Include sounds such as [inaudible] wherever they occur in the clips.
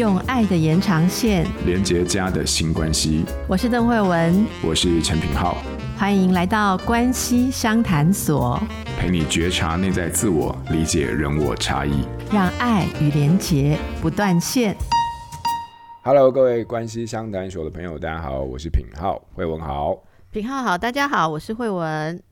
用爱的延长线。连接家的新关系。我是邓慧文，我是陈品浩，欢迎来到关系商谈所，陪你觉察内在自我，理解人我差异，让爱与连结不断线。Hello，各位关系相谈所的朋友，大家好，我是品浩，慧文好，品浩好，大家好，我是慧文。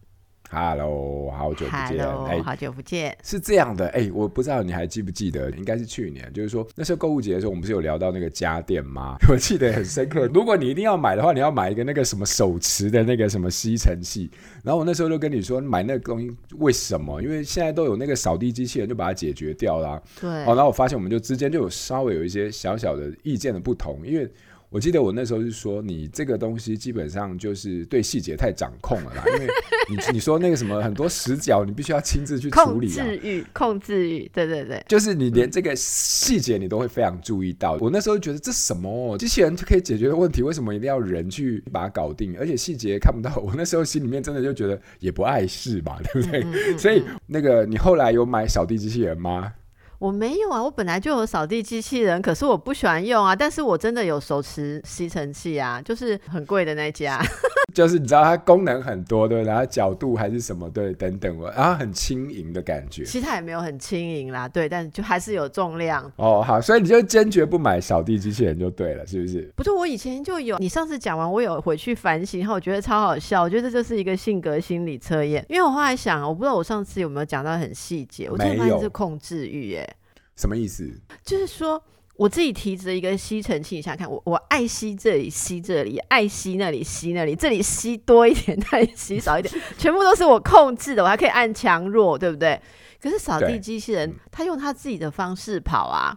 Hello，好久不见。Hello，欸、好久不见。是这样的，哎、欸，我不知道你还记不记得，应该是去年，就是说那时候购物节的时候，我们不是有聊到那个家电吗？[laughs] 我记得很深刻。[laughs] 如果你一定要买的话，你要买一个那个什么手持的那个什么吸尘器。然后我那时候就跟你说，买那个东西为什么？因为现在都有那个扫地机器人，就把它解决掉了。对。哦，然后我发现我们就之间就有稍微有一些小小的意见的不同，因为。我记得我那时候是说，你这个东西基本上就是对细节太掌控了啦，因为你你说那个什么很多死角，你必须要亲自去处理啊。控制欲，控制欲，对对对，就是你连这个细节你都会非常注意到。我那时候觉得这什么机器人就可以解决的问题，为什么一定要人去把它搞定？而且细节看不到，我那时候心里面真的就觉得也不碍事吧，对不对？嗯嗯嗯嗯。所以那个你后来有买扫地机器人吗？我没有啊，我本来就有扫地机器人，可是我不喜欢用啊。但是我真的有手持吸尘器啊，就是很贵的那家。[laughs] 就是你知道它功能很多，对，然后角度还是什么，对，等等，然后很轻盈的感觉。其实它也没有很轻盈啦，对，但就还是有重量。哦，好，所以你就坚决不买扫地机器人就对了，是不是？不是，我以前就有。你上次讲完，我有回去反省，然后我觉得超好笑。我觉得这就是一个性格心理测验，因为我后来想，我不知道我上次有没有讲到很细节，我真的发现是控制欲，耶。什么意思？就是说，我自己提着一个吸尘器，你想想看，我我爱吸这里，吸这里，爱吸那里，吸那里，这里吸多一点，[laughs] 那里吸少一点，[laughs] 全部都是我控制的，我还可以按强弱，对不对？可是扫地机器人，他用他自己的方式跑啊。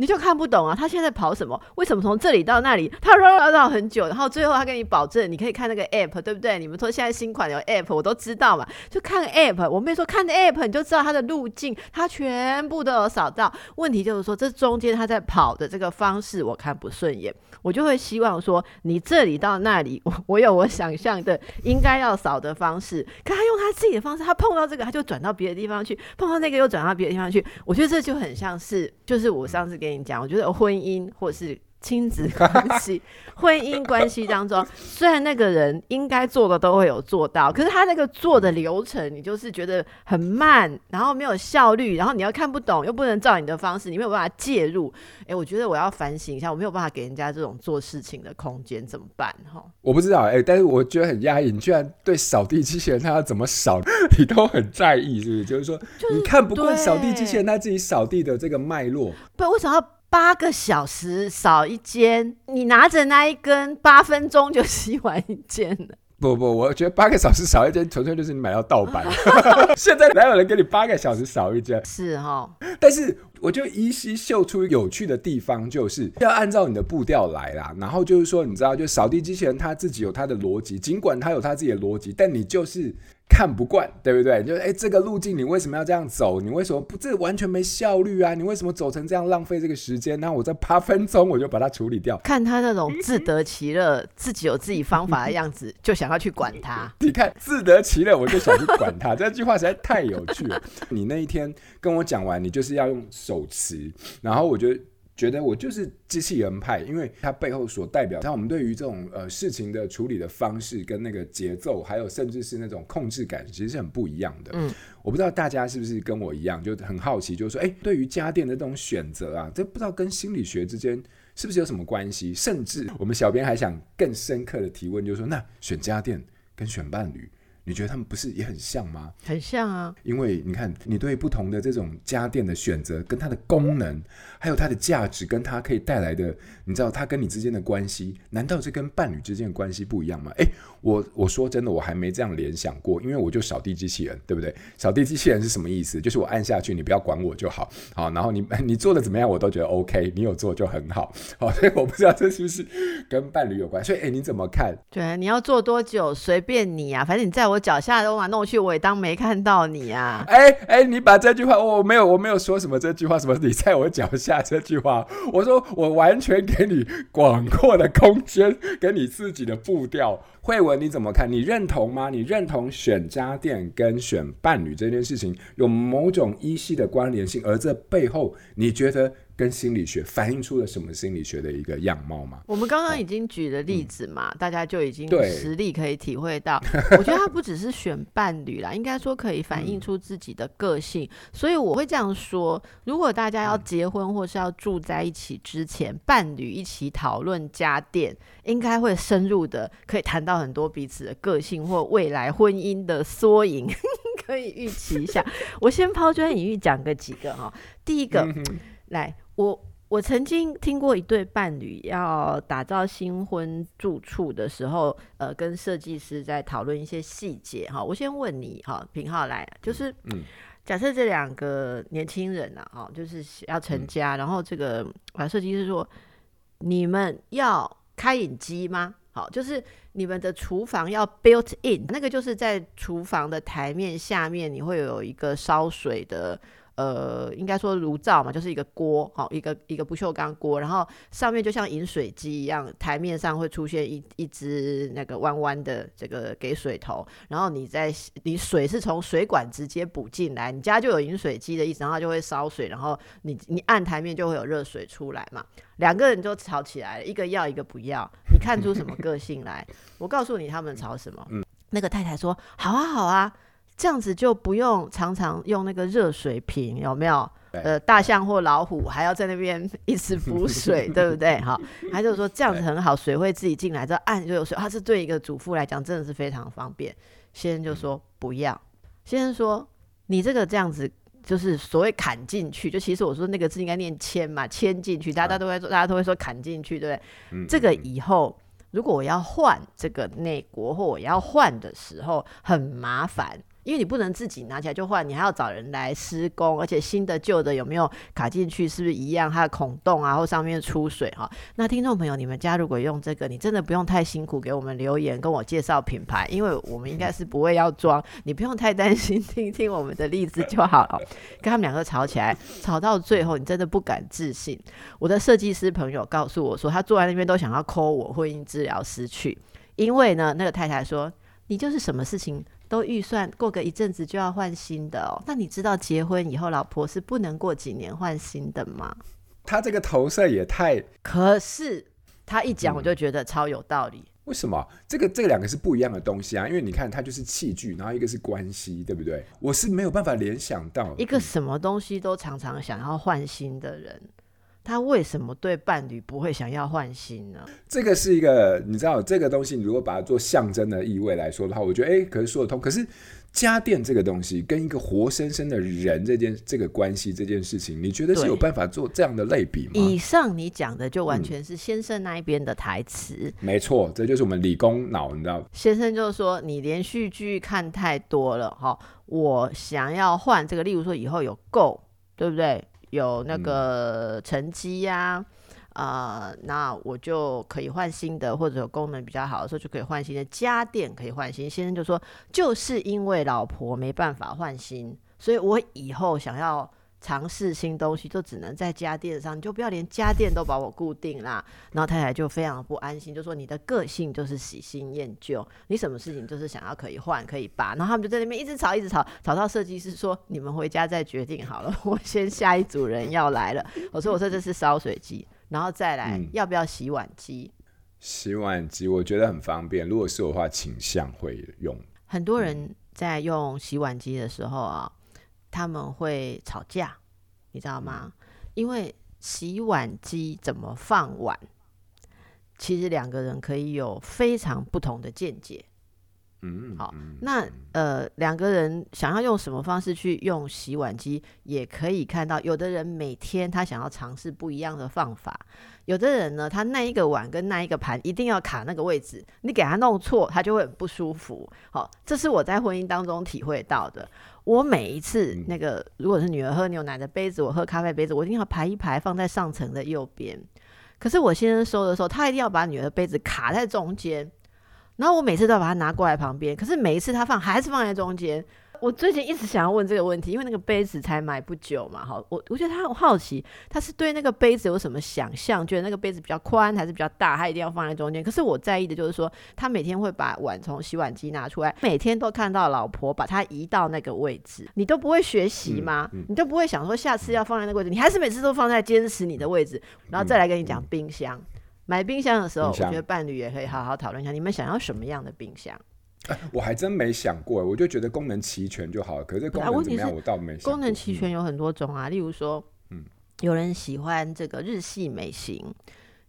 你就看不懂啊，他现在跑什么？为什么从这里到那里，他绕绕绕很久，然后最后他跟你保证，你可以看那个 app，对不对？你们说现在新款有 app，我都知道嘛，就看 app。我妹说看 app，你就知道它的路径，它全部都有扫到。问题就是说，这中间他在跑的这个方式我看不顺眼，我就会希望说，你这里到那里，[laughs] 我我有我想象的应该要扫的方式，可他用他自己的方式，他碰到这个他就转到别的地方去，碰到那个又转到别的地方去。我觉得这就很像是，就是我上次。跟你讲，我觉得婚姻或是亲子关系、[laughs] 婚姻关系当中，虽然那个人应该做的都会有做到，可是他那个做的流程，你就是觉得很慢，然后没有效率，然后你要看不懂，又不能照你的方式，你没有办法介入。哎、欸，我觉得我要反省一下，我没有办法给人家这种做事情的空间，怎么办？哈，我不知道，哎、欸，但是我觉得很压抑。你居然对扫地机器人他要怎么扫，[laughs] 你都很在意，是不是？就是说，就是、你看不惯扫地机器人他自己扫地的这个脉络，不，为什么要？八个小时扫一间，你拿着那一根，八分钟就洗完一间了。不不，我觉得八个小时扫一间，纯粹就是你买到盗版。[laughs] 现在哪有人给你八个小时扫一间？是哈。但是我就依稀嗅出有趣的地方，就是要按照你的步调来啦。然后就是说，你知道，就扫地机器人它自己有它的逻辑，尽管它有它自己的逻辑，但你就是。看不惯，对不对？就是哎，这个路径你为什么要这样走？你为什么不？这完全没效率啊！你为什么走成这样浪费这个时间？那我这八分钟我就把它处理掉。看他那种自得其乐、自己有自己方法的样子，就想要去管他。[laughs] 你看自得其乐，我就想去管他。这句话实在太有趣了。[laughs] 你那一天跟我讲完，你就是要用手持，然后我就。觉得我就是机器人派，因为它背后所代表，像我们对于这种呃事情的处理的方式跟那个节奏，还有甚至是那种控制感，其实是很不一样的。嗯，我不知道大家是不是跟我一样，就很好奇，就是说，哎，对于家电的这种选择啊，这不知道跟心理学之间是不是有什么关系？甚至我们小编还想更深刻的提问，就是说，那选家电跟选伴侣。你觉得他们不是也很像吗？很像啊，因为你看，你对不同的这种家电的选择，跟它的功能，还有它的价值，跟它可以带来的，你知道它跟你之间的关系，难道这跟伴侣之间的关系不一样吗？诶，我我说真的，我还没这样联想过，因为我就扫地机器人，对不对？扫地机器人是什么意思？就是我按下去，你不要管我就好，好，然后你 [laughs] 你做的怎么样，我都觉得 OK，你有做就很好，好，所以我不知道这是不是跟伴侣有关，所以诶，你怎么看？对，你要做多久随便你啊，反正你在我。脚下弄来弄去，我也当没看到你啊！哎哎，你把这句话，我没有，我没有说什么这句话，什么你在我脚下这句话，我说我完全给你广阔的空间，给你自己的步调。慧文，你怎么看？你认同吗？你认同选家电跟选伴侣这件事情有某种依稀的关联性，而这背后你觉得跟心理学反映出了什么心理学的一个样貌吗？我们刚刚已经举了例子嘛，嗯、大家就已经实力可以体会到。我觉得他不只是选伴侣啦，应该说可以反映出自己的个性。嗯、所以我会这样说：如果大家要结婚或是要住在一起之前，嗯、伴侣一起讨论家电，应该会深入的可以谈到很多彼此的个性或未来婚姻的缩影，[laughs] 可以预期一下。我先抛砖引玉讲个几个哈。第一个，嗯、来。我我曾经听过一对伴侣要打造新婚住处的时候，呃，跟设计师在讨论一些细节哈。我先问你哈，平浩来，就是，假设这两个年轻人呐，哈，就是要成家，嗯、然后这个啊，设计师说，你们要开饮机吗？好，就是你们的厨房要 built in，那个就是在厨房的台面下面，你会有一个烧水的。呃，应该说炉灶嘛，就是一个锅，好，一个一个不锈钢锅，然后上面就像饮水机一样，台面上会出现一一只那个弯弯的这个给水头，然后你在你水是从水管直接补进来，你家就有饮水机的意思，然后就会烧水，然后你你按台面就会有热水出来嘛，两个人就吵起来了，一个要一个不要，你看出什么个性来？[laughs] 我告诉你他们吵什么？嗯那个太太说好啊好啊。这样子就不用常常用那个热水瓶，有没有？呃，大象或老虎还要在那边一直补水，对不对？[laughs] 好，他就说这样子很好，水会自己进来，这按就有水。他是对一个主妇来讲真的是非常方便。先生就说不要，先生说你这个这样子就是所谓砍进去，就其实我说那个字应该念牵嘛，牵进去，大家都会说，大家都会说砍进去，对不对？这个以后如果我要换这个内国或我要换的时候很麻烦。因为你不能自己拿起来就换，你还要找人来施工，而且新的旧的有没有卡进去，是不是一样？它的孔洞啊，或上面出水哈。那听众朋友，你们家如果用这个，你真的不用太辛苦，给我们留言跟我介绍品牌，因为我们应该是不会要装，你不用太担心，听听我们的例子就好了。[laughs] 跟他们两个吵起来，吵到最后，你真的不敢置信。我的设计师朋友告诉我说，他坐在那边都想要 call 我婚姻治疗师去，因为呢，那个太太说，你就是什么事情。都预算过个一阵子就要换新的哦，那你知道结婚以后老婆是不能过几年换新的吗？他这个投射也太……可是他一讲我就觉得超有道理。嗯，为什么？这个这个两个是不一样的东西啊，因为你看它就是器具，然后一个是关系，对不对？我是没有办法联想到一个什么东西都常常想要换新的人。他为什么对伴侣不会想要换新呢？这个是一个，你知道，这个东西，你如果把它做象征的意味来说的话，我觉得，哎，可是说得通。可是家电这个东西跟一个活生生的人这件这个关系这件事情，你觉得是有办法做这样的类比吗？以上你讲的就完全是先生那一边的台词。嗯，没错，这就是我们理工脑，你知道。先生就是说，你连续剧看太多了，哈，我想要换这个，例如说以后有够，对不对？有那个成绩呀，啊、那我就可以换新的，或者功能比较好的时候就可以换新的家电，可以换新。先生就说，就是因为老婆没办法换新，所以我以后想要。尝试新东西就只能在家电上，你就不要连家电都把我固定啦。然后太太就非常不安心，就说你的个性就是喜新厌旧，你什么事情就是想要可以换可以拔。然后他们就在那边一直吵一直吵，吵到设计师说你们回家再决定好了，[laughs] 我先下一组人要来了。我说我说这是烧水机，然后再来、嗯、要不要洗碗机？洗碗机我觉得很方便，如果是我的话倾向会用。很多人在用洗碗机的时候啊。他们会吵架，你知道吗？因为洗碗机怎么放碗，其实两个人可以有非常不同的见解。嗯，好，那呃，两个人想要用什么方式去用洗碗机，也可以看到，有的人每天他想要尝试不一样的方法，有的人呢，他那一个碗跟那一个盘一定要卡那个位置，你给他弄错，他就会很不舒服。好，这是我在婚姻当中体会到的。我每一次那个，如果是女儿喝牛奶的杯子，我喝咖啡杯子，我一定要排一排放在上层的右边。可是我先生收的时候，他一定要把女儿的杯子卡在中间。然后我每次都要把它拿过来旁边，可是每一次他放还是放在中间。我最近一直想要问这个问题，因为那个杯子才买不久嘛，哈，我我觉得他很好奇，他是对那个杯子有什么想象？觉得那个杯子比较宽还是比较大？他一定要放在中间。可是我在意的就是说，他每天会把碗从洗碗机拿出来，每天都看到老婆把它移到那个位置，你都不会学习吗？嗯嗯、你都不会想说下次要放在那个位置，你还是每次都放在坚持你的位置，然后再来跟你讲冰箱。买冰箱的时候，我觉得伴侣也可以好好讨论一下，你们想要什么样的冰箱？欸、我还真没想过，我就觉得功能齐全就好了。可是功能怎么样，我倒没。功能齐全有很多种啊，嗯、例如说，嗯，有人喜欢这个日系美型，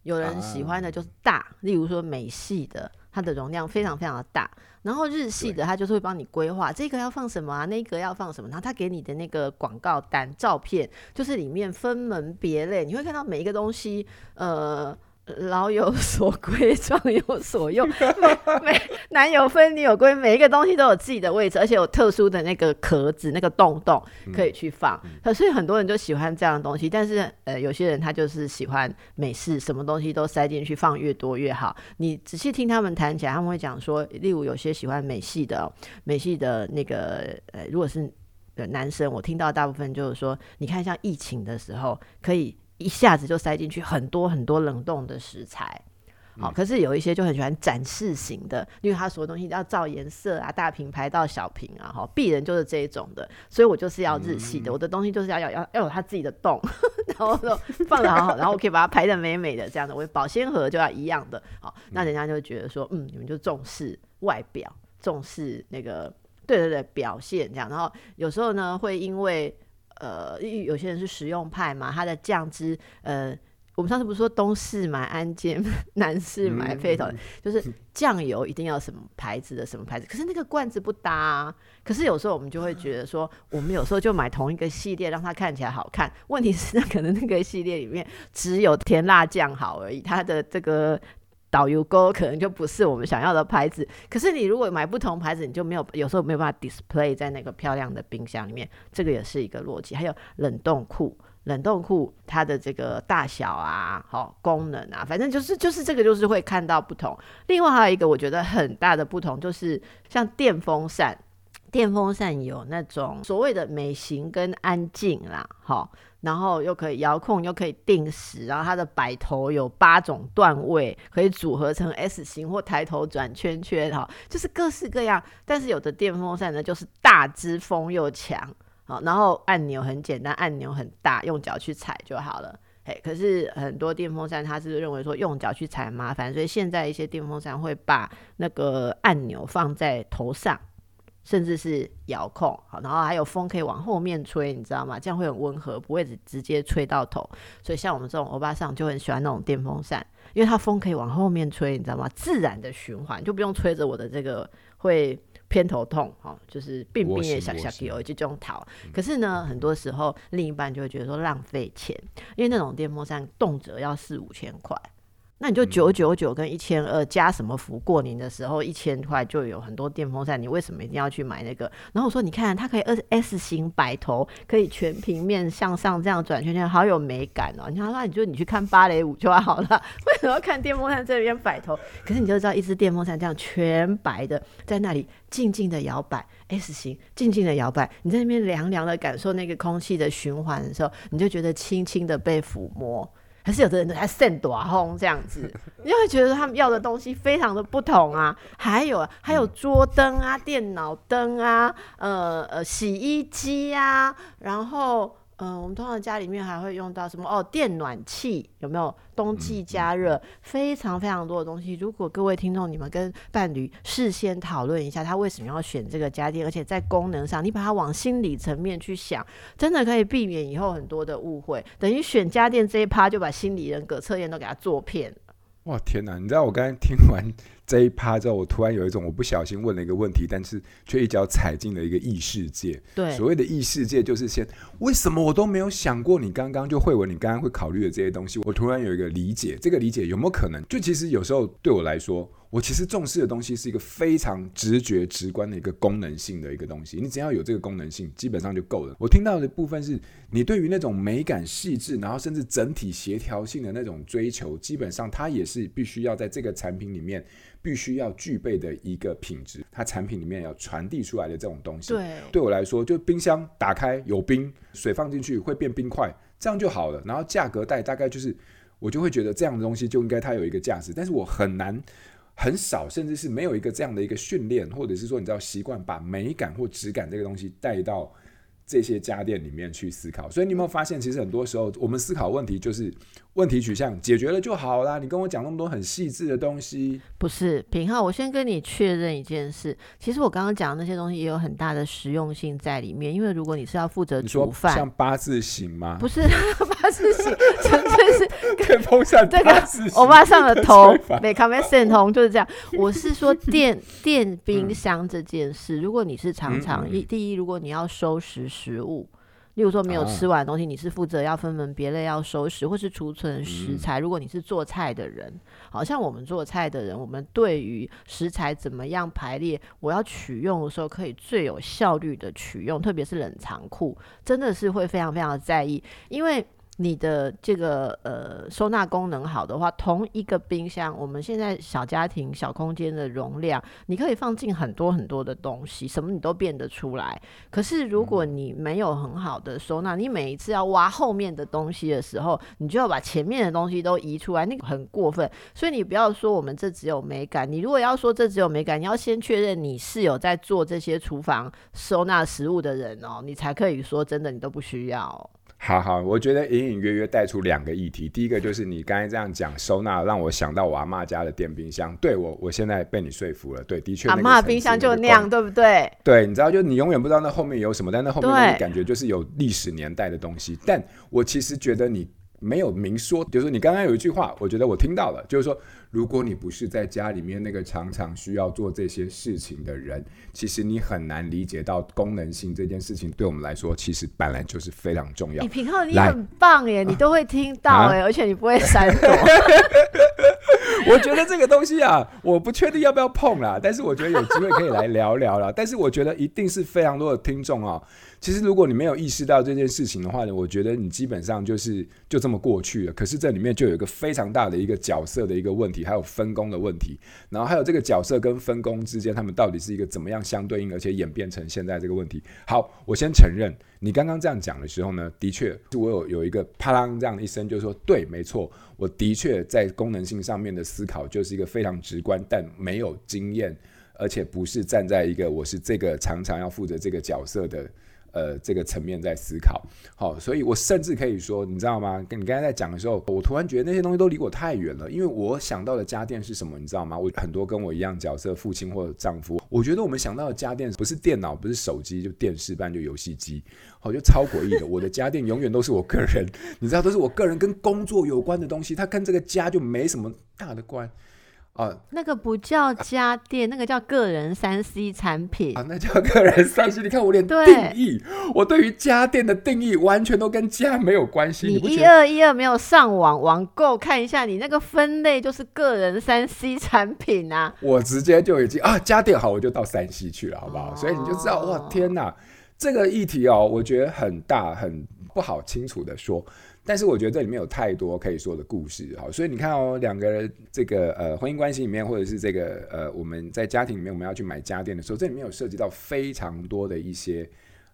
有人喜欢的就是大，啊、例如说美系的，它的容量非常非常的大。然后日系的，它就是会帮你规划这个要放什么啊，那个要放什么，然后它给你的那个广告单照片，就是里面分门别类，你会看到每一个东西，呃。老有所归，壮有所用。每男有分，女有归，每一个东西都有自己的位置，而且有特殊的那个壳子、那个洞洞可以去放。可是、嗯、很多人就喜欢这样的东西，但是呃，有些人他就是喜欢美式，什么东西都塞进去，放越多越好。你仔细听他们谈起来，他们会讲说，例如有些喜欢美系的，美系的那个呃，如果是男生，我听到大部分就是说，你看像疫情的时候可以。一下子就塞进去很多很多冷冻的食材，好，可是有一些就很喜欢展示型的，因为他所有东西要照颜色啊，大品牌到小瓶啊，哈，鄙人就是这一种的，所以我就是要日系的，我的东西就是要要要要有他自己的洞，[laughs] 然后说放的好好，然后我可以把它排的美美的这样的，我保鲜盒就要一样的，好，那人家就觉得说，嗯，你们就重视外表，重视那个，对对对，表现这样，然后有时候呢会因为。呃，有些人是实用派嘛，它的酱汁，呃，我们上次不是说东市买安健，南市买配头，嗯、就是酱油一定要什么牌子的什么牌子，可是那个罐子不搭啊。可是有时候我们就会觉得说，我们有时候就买同一个系列，让它看起来好看。问题是，那可能那个系列里面只有甜辣酱好而已，它的这个。导游沟可能就不是我们想要的牌子，可是你如果买不同牌子，你就没有有时候没有办法 display 在那个漂亮的冰箱里面，这个也是一个逻辑。还有冷冻库，冷冻库它的这个大小啊，好、功能啊，反正就是就是这个就是会看到不同。另外还有一个我觉得很大的不同，就是像电风扇，电风扇有那种所谓的美型跟安静啦，好、然后又可以遥控，又可以定时，然后它的摆头有八种段位，可以组合成 S 型或抬头转圈圈，哈，就是各式各样。但是有的电风扇呢，就是大支风又强，好，然后按钮很简单，按钮很大，用脚去踩就好了。嘿，可是很多电风扇它是认为说用脚去踩麻烦，所以现在一些电风扇会把那个按钮放在头上。甚至是遥控，好，然后还有风可以往后面吹，你知道吗？这样会很温和，不会直直接吹到头。所以像我们这种欧巴桑就很喜欢那种电风扇，因为它风可以往后面吹，你知道吗？自然的循环，就不用吹着我的这个会偏头痛，哈，就是病病也想想有这种逃。可是呢，很多时候另一半就会觉得说浪费钱，因为那种电风扇动辄要四五千块。那你就九九九跟一千二加什么福？过年的时候一千块就有很多电风扇，你为什么一定要去买那个？然后我说，你看它可以 S 型摆头，可以全平面向上这样转圈圈，好有美感哦。你看，那你就你去看芭蕾舞就好了，[laughs] 为什么要看电风扇这边摆头？可是你就知道，一只电风扇这样全白的在那里静静的摇摆 S 型，静静的摇摆，你在那边凉凉的感受那个空气的循环的时候，你就觉得轻轻的被抚摸。还是有的人还扇大风这样子，[laughs] 你会觉得他们要的东西非常的不同啊。还有还有桌灯啊、电脑灯啊、呃呃洗衣机啊，然后。嗯，我们通常家里面还会用到什么？哦，电暖器有没有？冬季加热，非常非常多的东西。如果各位听众你们跟伴侣事先讨论一下，他为什么要选这个家电，而且在功能上，你把它往心理层面去想，真的可以避免以后很多的误会。等于选家电这一趴，就把心理人格测验都给他做遍。哇天哪！你知道我刚才听完 [laughs] 这一趴之后，我突然有一种我不小心问了一个问题，但是却一脚踩进了一个异世界。对，所谓的异世界就是先为什么我都没有想过？你刚刚就会文，你刚刚会考虑的这些东西，我突然有一个理解。这个理解有没有可能？就其实有时候对我来说，我其实重视的东西是一个非常直觉、直观的一个功能性的一个东西。你只要有这个功能性，基本上就够了。我听到的部分是你对于那种美感细致，然后甚至整体协调性的那种追求，基本上它也是必须要在这个产品里面必须要具备的一个品质。它产品里面要传递出来的这种东西，对，对我来说，就冰箱打开有冰，水放进去会变冰块，这样就好了。然后价格带大概就是，我就会觉得这样的东西就应该它有一个价值，但是我很难。很少，甚至是没有一个这样的一个训练，或者是说，你知道习惯把美感或质感这个东西带到这些家电里面去思考。所以你有没有发现，其实很多时候我们思考问题就是。问题取向解决了就好啦。你跟我讲那么多很细致的东西，不是平浩。我先跟你确认一件事，其实我刚刚讲的那些东西也有很大的实用性在里面。因为如果你是要负责煮饭，像八字形吗？不是 [laughs] 八字形，纯粹是 [laughs] 跟风扇 [laughs] 这个欧巴上的头，美卡梅森通就是这样。我是说电电冰箱这件事，如果你是常常一、嗯、第一，如果你要收拾食物。例如说没有吃完的东西，你是负责要分门别类要收拾，或是储存食材。如果你是做菜的人，好像我们做菜的人，我们对于食材怎么样排列，我要取用的时候可以最有效率的取用，特别是冷藏库，真的是会非常非常的在意，因为。你的这个呃收纳功能好的话，同一个冰箱，我们现在小家庭小空间的容量，你可以放进很多很多的东西，什么你都变得出来。可是如果你没有很好的收纳，你每一次要挖后面的东西的时候，你就要把前面的东西都移出来，那个很过分。所以你不要说我们这只有美感，你如果要说这只有美感，你要先确认你是有在做这些厨房收纳食物的人哦，你才可以说真的你都不需要。好好，我觉得隐隐约约带出两个议题。第一个就是你刚才这样讲收纳，让我想到我阿妈家的电冰箱。对我，我现在被你说服了。对，的确，阿妈冰箱就那样，对不对？对，你知道，就你永远不知道那后面有什么，但那后面那感觉就是有历史年代的东西。但我其实觉得你。没有明说，就是说你刚刚有一句话，我觉得我听到了，就是说，如果你不是在家里面那个常常需要做这些事情的人，其实你很难理解到功能性这件事情对我们来说，其实本来就是非常重要。你品皓，你很棒耶，你都会听到哎，而且你不会闪躲。[laughs] 我觉得这个东西啊，我不确定要不要碰啦，但是我觉得有机会可以来聊聊啦。但是我觉得一定是非常多的听众啊。其实，如果你没有意识到这件事情的话呢，我觉得你基本上就是就这么过去了。可是这里面就有一个非常大的一个角色的一个问题，还有分工的问题，然后还有这个角色跟分工之间，他们到底是一个怎么样相对应，而且演变成现在这个问题。好，我先承认，你刚刚这样讲的时候呢，的确是我有有一个啪啷这样的一声，就是说对，没错，我的确在功能性上面的思考就是一个非常直观，但没有经验，而且不是站在一个我是这个常常要负责这个角色的。呃，这个层面在思考，好，所以我甚至可以说，你知道吗？跟你刚才在讲的时候，我突然觉得那些东西都离我太远了，因为我想到的家电是什么，你知道吗？我很多跟我一样角色，父亲或者丈夫，我觉得我们想到的家电不是电脑，不是手机，就电视，不然就游戏机，好，就超诡异的。[laughs] 我的家电永远都是我个人，你知道，都是我个人跟工作有关的东西，它跟这个家就没什么大的关。啊，那个不叫家电，啊、那个叫个人三 C 产品啊，那叫个人三 C。[laughs] 你看我连定义，对我对于家电的定义完全都跟家没有关系。你一二一二没有上网网购看一下，你那个分类就是个人三 C 产品啊。我直接就已经啊，家电好，我就到三 C 去了，好不好？哦、所以你就知道，哇，天哪，这个议题哦，我觉得很大，很不好清楚的说。但是我觉得这里面有太多可以说的故事，好，所以你看哦，两个人这个呃婚姻关系里面，或者是这个呃我们在家庭里面我们要去买家电的时候，这里面有涉及到非常多的一些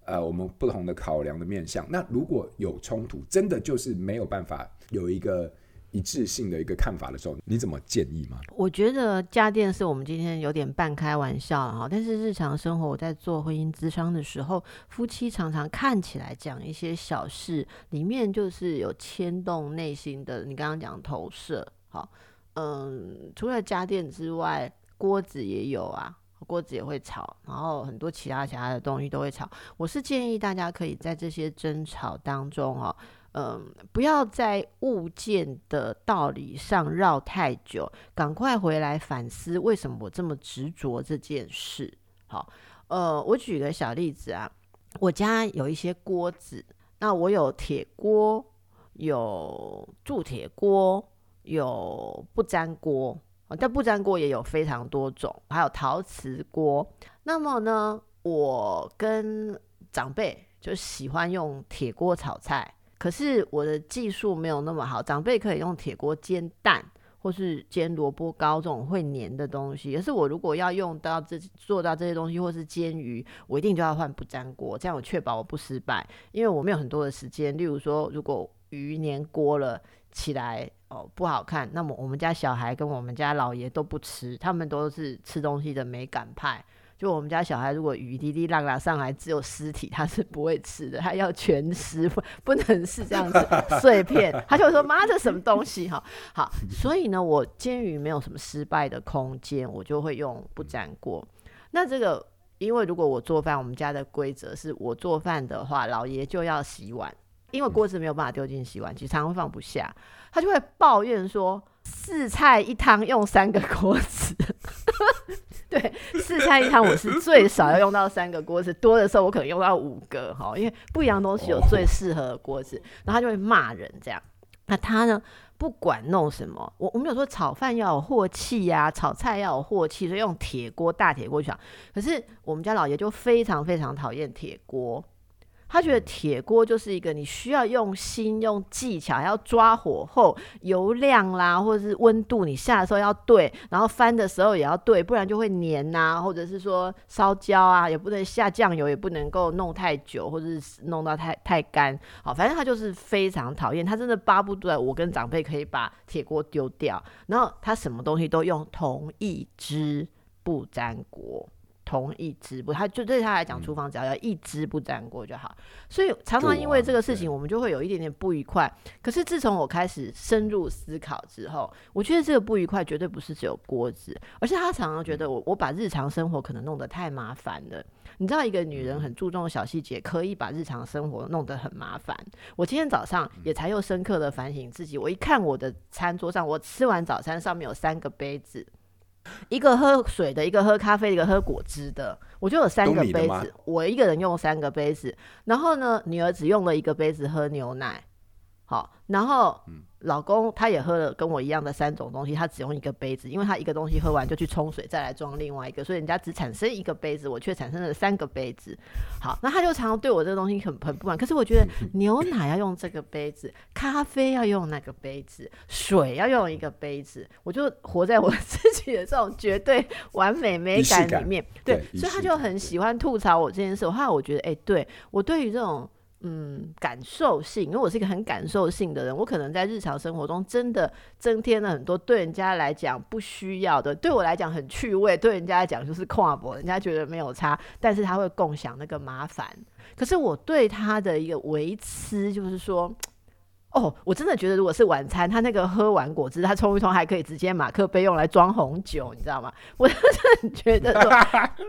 呃我们不同的考量的面向。那如果有冲突，真的就是没有办法有一个。一致性的一个看法的时候，你怎么建议吗？我觉得家电是我们今天有点半开玩笑哈，但是日常生活我在做婚姻咨商的时候，夫妻常常看起来讲一些小事，里面就是有牵动内心的。你刚刚讲投射，好，嗯，除了家电之外，锅子也有啊，锅子也会吵，然后很多其他其他的东西都会吵。我是建议大家可以在这些争吵当中哈。嗯，不要在物件的道理上绕太久，赶快回来反思为什么我这么执着这件事。好，呃，我举个小例子啊，我家有一些锅子，那我有铁锅，有铸铁锅，有不粘锅。但不粘锅也有非常多种，还有陶瓷锅。那么呢，我跟长辈就喜欢用铁锅炒菜，可是我的技术没有那么好。长辈可以用铁锅煎蛋，或是煎萝卜糕这种会粘的东西。可是我如果要用到这做到这些东西，或是煎鱼，我一定就要换不粘锅，这样我确保我不失败，因为我没有很多的时间。例如说，如果鱼粘锅了起来。哦，不好看。那么我们家小孩跟我们家老爷都不吃，他们都是吃东西的美感派。就我们家小孩，如果鱼滴滴浪浪上来只有尸体，他是不会吃的，他要全尸，不不能是这样子 [laughs] 碎片。他就会说：“妈，这什么东西？”哈，好。[laughs] 所以呢，我煎鱼没有什么失败的空间，我就会用不粘锅。那这个，因为如果我做饭，我们家的规则是我做饭的话，老爷就要洗碗。因为锅子没有办法丢进洗碗机，常常放不下，他就会抱怨说：四菜一汤用三个锅子。[laughs] 对，四菜一汤我是最少要用到三个锅子，多的时候我可能用到五个哈，因为不一样东西有最适合的锅子，然后他就会骂人这样。那他呢，不管弄什么，我我们有说炒饭要有镬气呀，炒菜要有镬气，所以用铁锅大铁锅去炒。可是我们家老爷就非常非常讨厌铁锅。他觉得铁锅就是一个你需要用心、用技巧，要抓火候、油量啦，或者是温度，你下的时候要对，然后翻的时候也要对，不然就会黏呐，或者是说烧焦啊，也不能下酱油，也不能够弄太久，或者是弄到太太干。好，反正他就是非常讨厌，他真的巴不得我跟长辈可以把铁锅丢掉，然后他什么东西都用同一支不粘锅。同一支不，他就对他来讲，厨房只要要一支不粘锅就好。所以常常因为这个事情，我们就会有一点点不愉快。可是自从我开始深入思考之后，我觉得这个不愉快绝对不是只有锅子，而是他常常觉得我我把日常生活可能弄得太麻烦了。你知道，一个女人很注重小细节，可以把日常生活弄得很麻烦。我今天早上也才又深刻的反省自己。我一看我的餐桌上，我吃完早餐上面有三个杯子。一个喝水的，一个喝咖啡的，一个喝果汁的，我就有三个杯子，我一个人用三个杯子，然后呢，女儿只用了一个杯子喝牛奶，好，然后。嗯老公他也喝了跟我一样的三种东西，他只用一个杯子，因为他一个东西喝完就去冲水，再来装另外一个，所以人家只产生一个杯子，我却产生了三个杯子。好，那他就常常对我这个东西很很不满。可是我觉得 [laughs] 牛奶要用这个杯子，咖啡要用那个杯子，水要用一个杯子，我就活在我自己的这种绝对完美美感里面。对，对，所以他就很喜欢吐槽我这件事。后来我觉得，哎、欸，对我对于这种。嗯，感受性，因为我是一个很感受性的人，我可能在日常生活中真的增添了很多对人家来讲不需要的，对我来讲很趣味，对人家来讲就是跨博，人家觉得没有差，但是他会共享那个麻烦。可是我对他的一个维持就是说。哦，我真的觉得，如果是晚餐，他那个喝完果汁，他冲一冲还可以直接马克杯用来装红酒，你知道吗？[laughs] 我真的觉得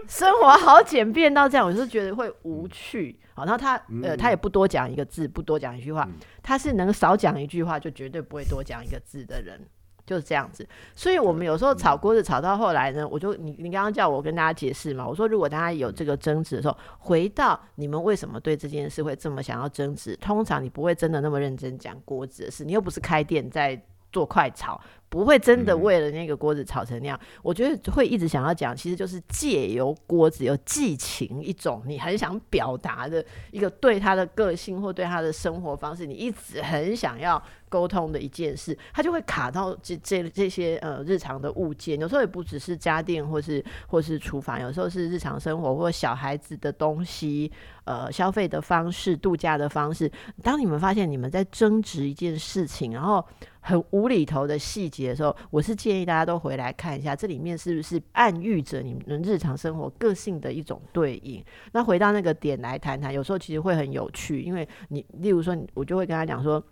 生活好简便到这样，我就觉得会无趣。好，然后他呃，他也不多讲一个字，不多讲一句话，他是能少讲一句话就绝对不会多讲一个字的人。就是这样子，所以我们有时候炒锅子炒到后来呢，我就你你刚刚叫我跟大家解释嘛，我说如果大家有这个争执的时候，回到你们为什么对这件事会这么想要争执？通常你不会真的那么认真讲锅子的事，你又不是开店在做快炒。不会真的为了那个锅子炒成那样，嗯、我觉得会一直想要讲，其实就是借由锅子有寄情，一种你很想表达的一个对他的个性或对他的生活方式，你一直很想要沟通的一件事，他就会卡到这这这些呃日常的物件，有时候也不只是家电或是或是厨房，有时候是日常生活或小孩子的东西，呃消费的方式、度假的方式。当你们发现你们在争执一件事情，然后很无厘头的细节的时候，我是建议大家都回来看一下，这里面是不是暗喻着你们日常生活个性的一种对应？那回到那个点来谈谈，有时候其实会很有趣，因为你，例如说，我就会跟他讲说，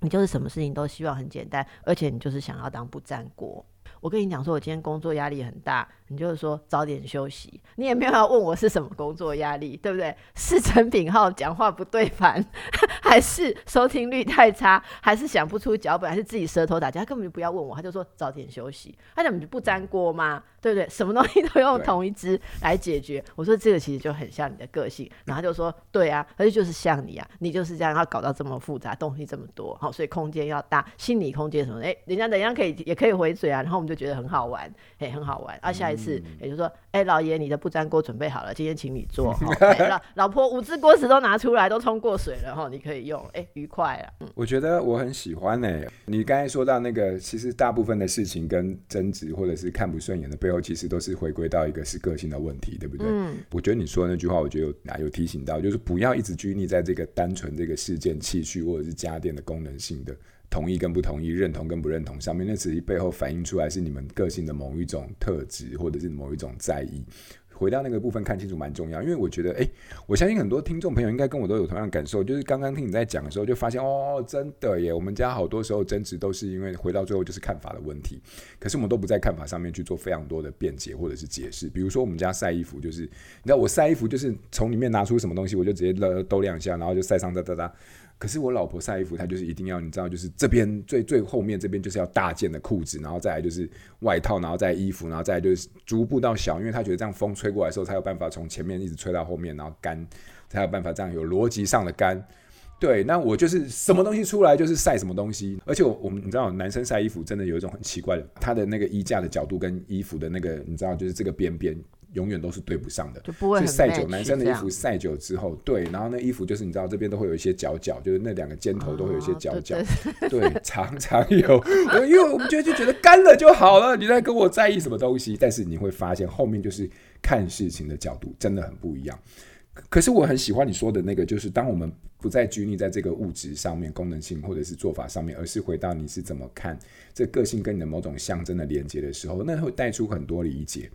你就是什么事情都希望很简单，而且你就是想要当不粘锅。我跟你讲说，我今天工作压力很大，你就是说早点休息，你也没有要问我是什么工作压力，对不对？是陈品浩讲话不对盘，[laughs] 还是收听率太差，还是想不出脚本，还是自己舌头打架？他根本就不要问我，他就说早点休息。他怎么就不粘锅吗？对不对？什么东西都用同一支来解决。我说这个其实就很像你的个性，然后他就说对啊，而且就是像你啊，你就是这样要搞到这么复杂，东西这么多，好，所以空间要大，心理空间什么的，哎，人家等一下可以也可以回嘴啊，然后我们就觉得很好玩，哎，很好玩啊，下一次。是，也就是说，哎、欸，老爷，你的不粘锅准备好了，今天请你做。[laughs] 欸、老老婆，五只锅子都拿出来，都冲过水了哈，你可以用，哎、欸，愉快啊。嗯、我觉得我很喜欢呢、欸。你刚才说到那个，其实大部分的事情跟争执或者是看不顺眼的背后，其实都是回归到一个是个性的问题，对不对？嗯。我觉得你说的那句话，我觉得有有提醒到，就是不要一直拘泥在这个单纯这个事件、器具或者是家电的功能性的。同意跟不同意，认同跟不认同，上面那其实背后反映出来是你们个性的某一种特质，或者是某一种在意。回到那个部分看清楚蛮重要，因为我觉得，哎，我相信很多听众朋友应该跟我都有同样感受，就是刚刚听你在讲的时候，就发现哦，真的耶，我们家好多时候争执都是因为回到最后就是看法的问题，可是我们都不在看法上面去做非常多的辩解或者是解释。比如说我们家晒衣服，就是你知道我晒衣服就是从里面拿出什么东西，我就直接勒抖两下，然后就晒上哒哒哒。可是我老婆晒衣服，她就是一定要你知道，就是这边最最后面这边就是要大件的裤子，然后再来就是外套，然后再衣服，然后再来就是逐步到小，因为她觉得这样风吹过来的时候才有办法从前面一直吹到后面，然后干才有办法这样有逻辑上的干。对，那我就是什么东西出来就是晒什么东西，而且我们你知道，男生晒衣服真的有一种很奇怪的，他的那个衣架的角度跟衣服的那个你知道，就是这个边边。永远都是对不上的，就不会晒久。男生的衣服晒久之后，对，然后那衣服就是你知道这边都会有一些角角，就是那两个尖头都会有一些角角，哦、对，对，常常有。我因为我们觉得就觉得干了就好了，你在跟我在意什么东西？但是你会发现后面就是看事情的角度真的很不一样。可是我很喜欢你说的那个，就是当我们不再拘泥在这个物质上面、功能性或者是做法上面，而是回到你是怎么看这个性跟你的某种象征的连接的时候，那会带出很多理解。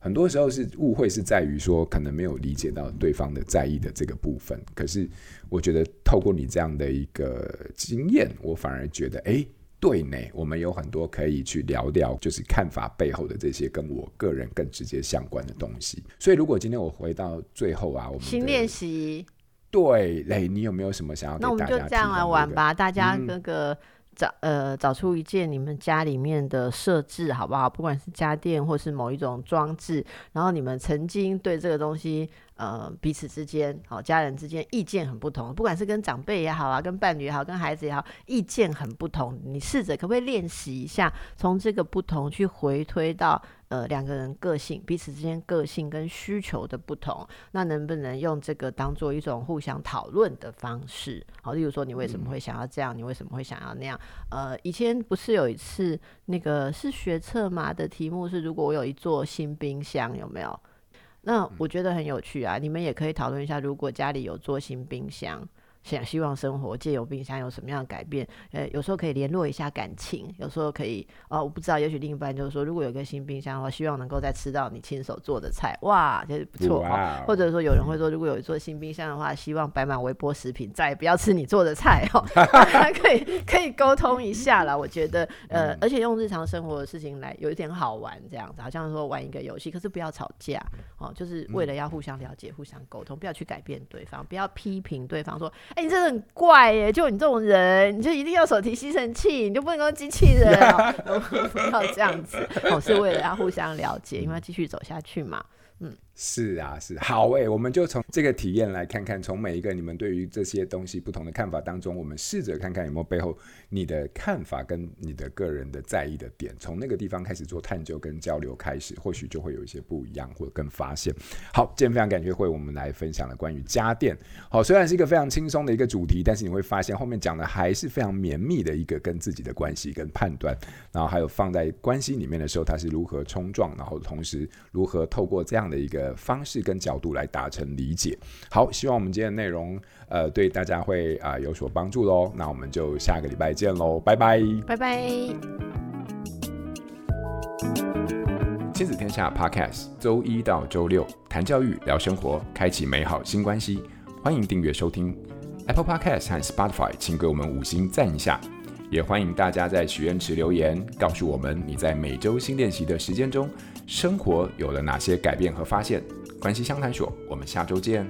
很多时候是误会，是在于说可能没有理解到对方的在意的这个部分。可是我觉得透过你这样的一个经验，我反而觉得，哎，对呢，我们有很多可以去聊聊，就是看法背后的这些跟我个人更直接相关的东西。所以如果今天我回到最后啊，我们新练习，对，哎，你有没有什么想要给大家？那我们就这样来玩吧，大家那个。找呃找出一件你们家里面的设置好不好？不管是家电或是某一种装置，然后你们曾经对这个东西。呃，彼此之间，好、哦，家人之间意见很不同，不管是跟长辈也好啊，跟伴侣也好，跟孩子也好，意见很不同。你试着可不可以练习一下，从这个不同去回推到呃两个人个性，彼此之间个性跟需求的不同，那能不能用这个当做一种互相讨论的方式？好，例如说你为什么会想要这样？你为什么会想要那样？呃，以前不是有一次那个是学测嘛的题目是，如果我有一座新冰箱，有没有？那我觉得很有趣啊，你们也可以讨论一下，如果家里有座新冰箱。想希望生活借由冰箱有什么样的改变？呃，有时候可以联络一下感情，有时候可以哦，我不知道，也许另一半就是说，如果有个新冰箱的话，希望能够再吃到你亲手做的菜，哇，这、就是不错、哦。或者说有人会说，如果有一座新冰箱的话，希望摆满微波食品，再也不要吃你做的菜哦。[laughs] 还可以可以沟通一下啦，我觉得呃，而且用日常生活的事情来有一点好玩，这样子，好像说玩一个游戏，可是不要吵架哦，就是为了要互相了解、互相沟通，不要去改变对方，不要批评对方说。哎、你真的很怪耶！就你这种人，你就一定要手提吸尘器，你就不能够机器人，[laughs] 不要这样子。哦，是为了要互相了解，因为要继续走下去嘛。是啊，是。好诶，我们就从这个体验来看看，从每一个你们对于这些东西不同的看法当中，我们试着看看有没有背后你的看法跟你的个人的在意的点，从那个地方开始做探究跟交流开始，或许就会有一些不一样或者更发现。好，今天非常感谢会我们来分享了关于家电。好，虽然是一个非常轻松的一个主题，但是你会发现后面讲的还是非常绵密的一个跟自己的关系跟判断，然后还有放在关系里面的时候，它是如何冲撞，然后同时如何透过这样的一个。方式跟角度来达成理解。好，希望我们今天的内容呃对大家会啊、呃、有所帮助喽。那我们就下个礼拜见喽，拜拜，拜拜。亲子天下 Podcast 周一到周六谈教育聊生活，开启美好新关系。欢迎订阅收听 Apple Podcast 和 Spotify，请给我们五星赞一下。也欢迎大家在许愿池留言，告诉我们你在每周新练习的时间中。生活有了哪些改变和发现？关系相谈所，我们下周见。